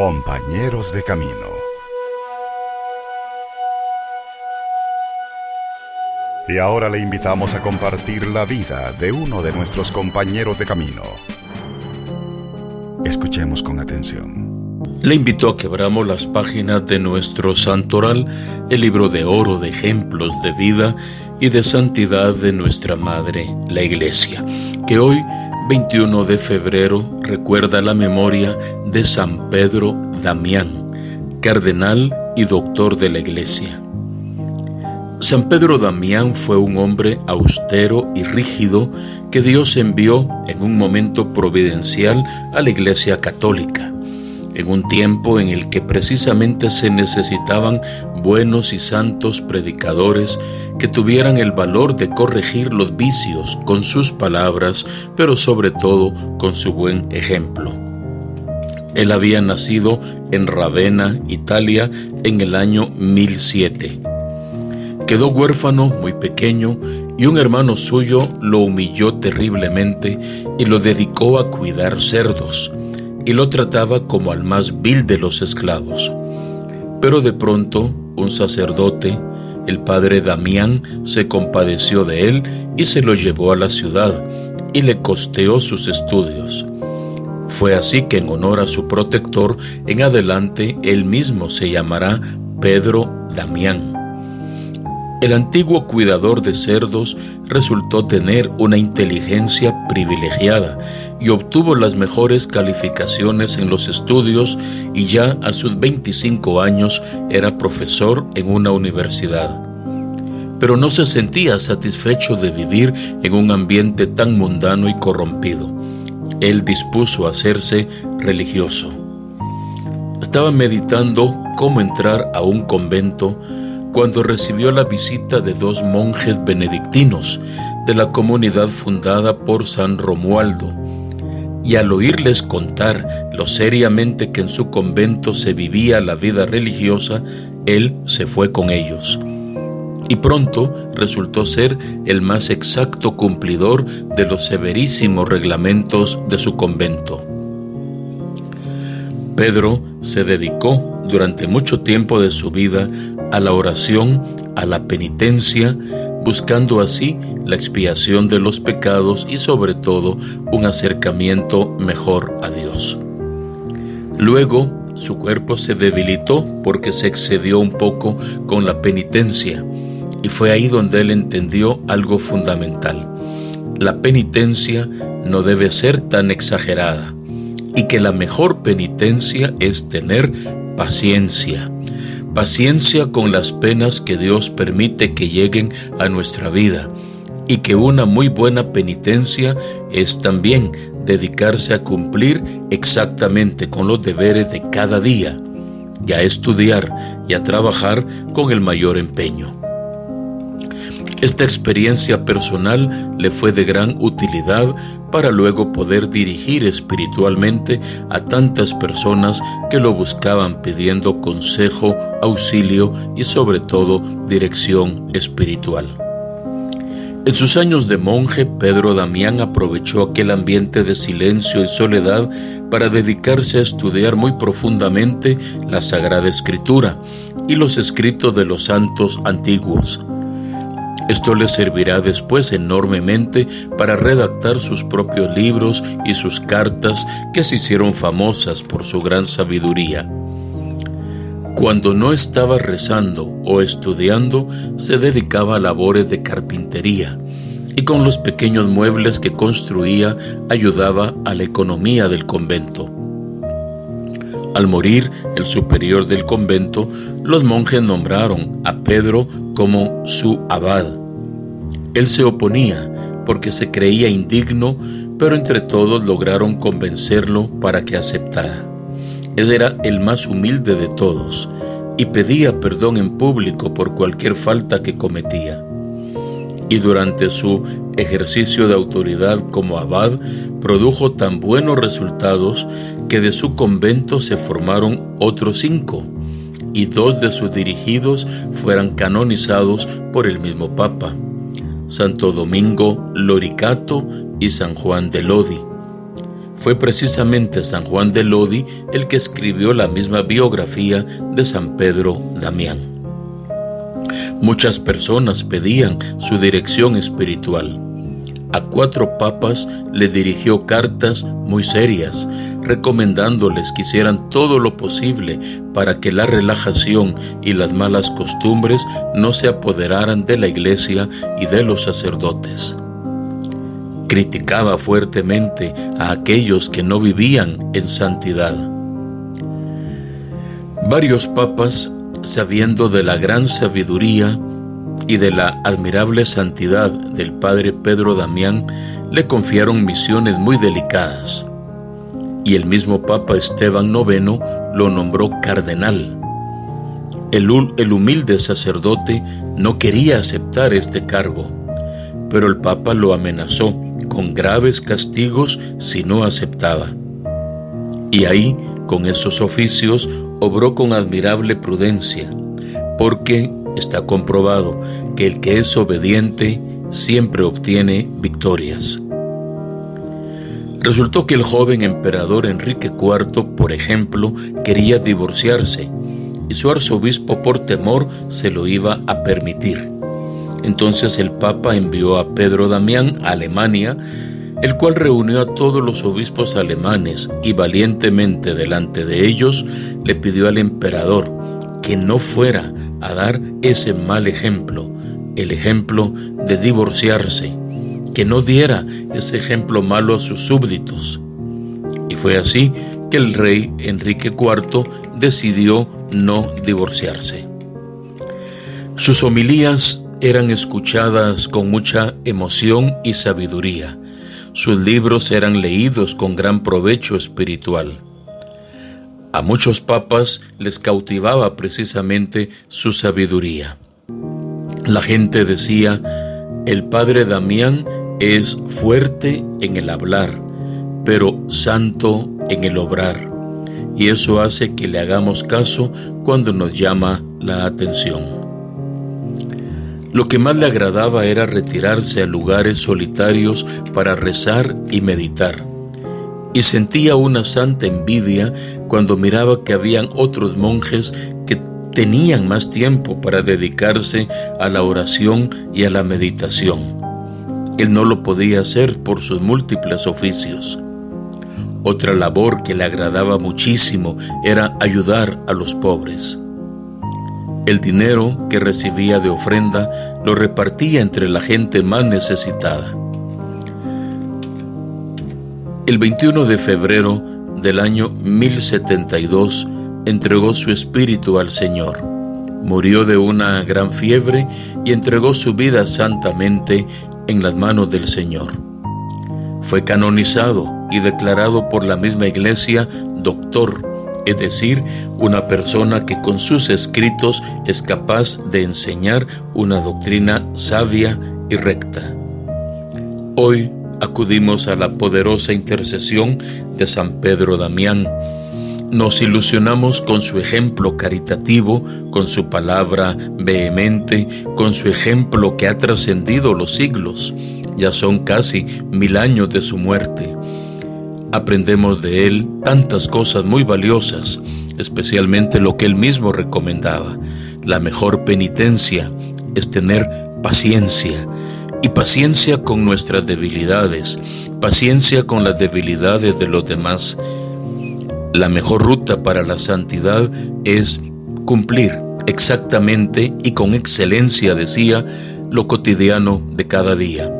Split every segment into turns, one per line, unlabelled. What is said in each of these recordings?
Compañeros de Camino. Y ahora le invitamos a compartir la vida de uno de nuestros compañeros de camino. Escuchemos con atención.
Le invito a que abramos las páginas de nuestro santoral, el libro de oro de ejemplos de vida y de santidad de nuestra Madre, la Iglesia, que hoy 21 de febrero recuerda la memoria de San Pedro Damián, cardenal y doctor de la Iglesia. San Pedro Damián fue un hombre austero y rígido que Dios envió en un momento providencial a la Iglesia Católica, en un tiempo en el que precisamente se necesitaban buenos y santos predicadores que tuvieran el valor de corregir los vicios con sus palabras, pero sobre todo con su buen ejemplo. Él había nacido en Ravenna, Italia, en el año 1007. Quedó huérfano muy pequeño y un hermano suyo lo humilló terriblemente y lo dedicó a cuidar cerdos y lo trataba como al más vil de los esclavos. Pero de pronto un sacerdote, el padre Damián, se compadeció de él y se lo llevó a la ciudad y le costeó sus estudios. Fue así que en honor a su protector, en adelante él mismo se llamará Pedro Damián. El antiguo cuidador de cerdos resultó tener una inteligencia privilegiada y obtuvo las mejores calificaciones en los estudios y ya a sus 25 años era profesor en una universidad. Pero no se sentía satisfecho de vivir en un ambiente tan mundano y corrompido. Él dispuso a hacerse religioso. Estaba meditando cómo entrar a un convento cuando recibió la visita de dos monjes benedictinos de la comunidad fundada por San Romualdo, y al oírles contar lo seriamente que en su convento se vivía la vida religiosa, él se fue con ellos. Y pronto resultó ser el más exacto cumplidor de los severísimos reglamentos de su convento. Pedro se dedicó durante mucho tiempo de su vida a la oración, a la penitencia, buscando así la expiación de los pecados y sobre todo un acercamiento mejor a Dios. Luego, su cuerpo se debilitó porque se excedió un poco con la penitencia y fue ahí donde él entendió algo fundamental. La penitencia no debe ser tan exagerada y que la mejor penitencia es tener paciencia paciencia con las penas que Dios permite que lleguen a nuestra vida y que una muy buena penitencia es también dedicarse a cumplir exactamente con los deberes de cada día y a estudiar y a trabajar con el mayor empeño. Esta experiencia personal le fue de gran utilidad para luego poder dirigir espiritualmente a tantas personas que lo buscaban pidiendo consejo, auxilio y sobre todo dirección espiritual. En sus años de monje, Pedro Damián aprovechó aquel ambiente de silencio y soledad para dedicarse a estudiar muy profundamente la Sagrada Escritura y los escritos de los santos antiguos esto le servirá después enormemente para redactar sus propios libros y sus cartas que se hicieron famosas por su gran sabiduría. Cuando no estaba rezando o estudiando, se dedicaba a labores de carpintería y con los pequeños muebles que construía ayudaba a la economía del convento. Al morir el superior del convento, los monjes nombraron a Pedro como su abad él se oponía porque se creía indigno, pero entre todos lograron convencerlo para que aceptara. Él era el más humilde de todos y pedía perdón en público por cualquier falta que cometía. Y durante su ejercicio de autoridad como abad, produjo tan buenos resultados que de su convento se formaron otros cinco, y dos de sus dirigidos fueran canonizados por el mismo Papa. Santo Domingo Loricato y San Juan de Lodi. fue precisamente San Juan de Lodi el que escribió la misma biografía de San Pedro Damián. Muchas personas pedían su dirección espiritual. A cuatro papas le dirigió cartas muy serias, recomendándoles que hicieran todo lo posible para que la relajación y las malas costumbres no se apoderaran de la iglesia y de los sacerdotes. Criticaba fuertemente a aquellos que no vivían en santidad. Varios papas, sabiendo de la gran sabiduría, y de la admirable santidad del padre Pedro Damián le confiaron misiones muy delicadas. Y el mismo Papa Esteban IX lo nombró cardenal. El, el humilde sacerdote no quería aceptar este cargo, pero el Papa lo amenazó con graves castigos si no aceptaba. Y ahí, con esos oficios, obró con admirable prudencia, porque está comprobado que el que es obediente siempre obtiene victorias. Resultó que el joven emperador Enrique IV, por ejemplo, quería divorciarse y su arzobispo por temor se lo iba a permitir. Entonces el Papa envió a Pedro Damián a Alemania, el cual reunió a todos los obispos alemanes y valientemente delante de ellos le pidió al emperador que no fuera a dar ese mal ejemplo, el ejemplo de divorciarse, que no diera ese ejemplo malo a sus súbditos. Y fue así que el rey Enrique IV decidió no divorciarse. Sus homilías eran escuchadas con mucha emoción y sabiduría. Sus libros eran leídos con gran provecho espiritual. A muchos papas les cautivaba precisamente su sabiduría. La gente decía, el padre Damián es fuerte en el hablar, pero santo en el obrar, y eso hace que le hagamos caso cuando nos llama la atención. Lo que más le agradaba era retirarse a lugares solitarios para rezar y meditar y sentía una santa envidia cuando miraba que habían otros monjes que tenían más tiempo para dedicarse a la oración y a la meditación. Él no lo podía hacer por sus múltiples oficios. Otra labor que le agradaba muchísimo era ayudar a los pobres. El dinero que recibía de ofrenda lo repartía entre la gente más necesitada. El 21 de febrero del año 1072 entregó su espíritu al Señor. Murió de una gran fiebre y entregó su vida santamente en las manos del Señor. Fue canonizado y declarado por la misma iglesia doctor, es decir, una persona que con sus escritos es capaz de enseñar una doctrina sabia y recta. Hoy acudimos a la poderosa intercesión de San Pedro Damián. Nos ilusionamos con su ejemplo caritativo, con su palabra vehemente, con su ejemplo que ha trascendido los siglos. Ya son casi mil años de su muerte. Aprendemos de él tantas cosas muy valiosas, especialmente lo que él mismo recomendaba. La mejor penitencia es tener paciencia, y paciencia con nuestras debilidades, paciencia con las debilidades de los demás. La mejor ruta para la santidad es cumplir exactamente y con excelencia, decía, lo cotidiano de cada día.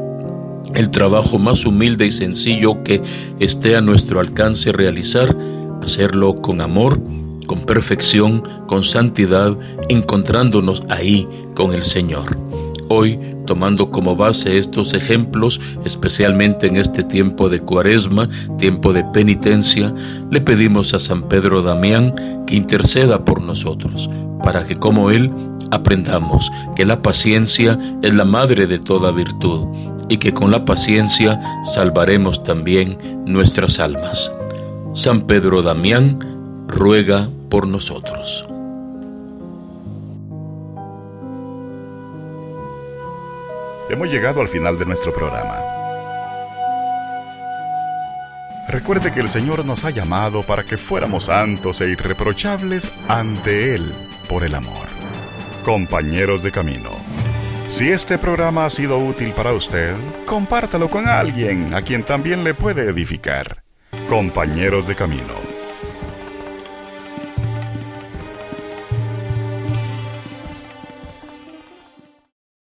El trabajo más humilde y sencillo que esté a nuestro alcance realizar, hacerlo con amor, con perfección, con santidad, encontrándonos ahí con el Señor. Hoy, tomando como base estos ejemplos, especialmente en este tiempo de cuaresma, tiempo de penitencia, le pedimos a San Pedro Damián que interceda por nosotros, para que como Él aprendamos que la paciencia es la madre de toda virtud y que con la paciencia salvaremos también nuestras almas. San Pedro Damián ruega por nosotros.
Hemos llegado al final de nuestro programa. Recuerde que el Señor nos ha llamado para que fuéramos santos e irreprochables ante Él por el amor. Compañeros de camino. Si este programa ha sido útil para usted, compártalo con alguien a quien también le puede edificar. Compañeros de camino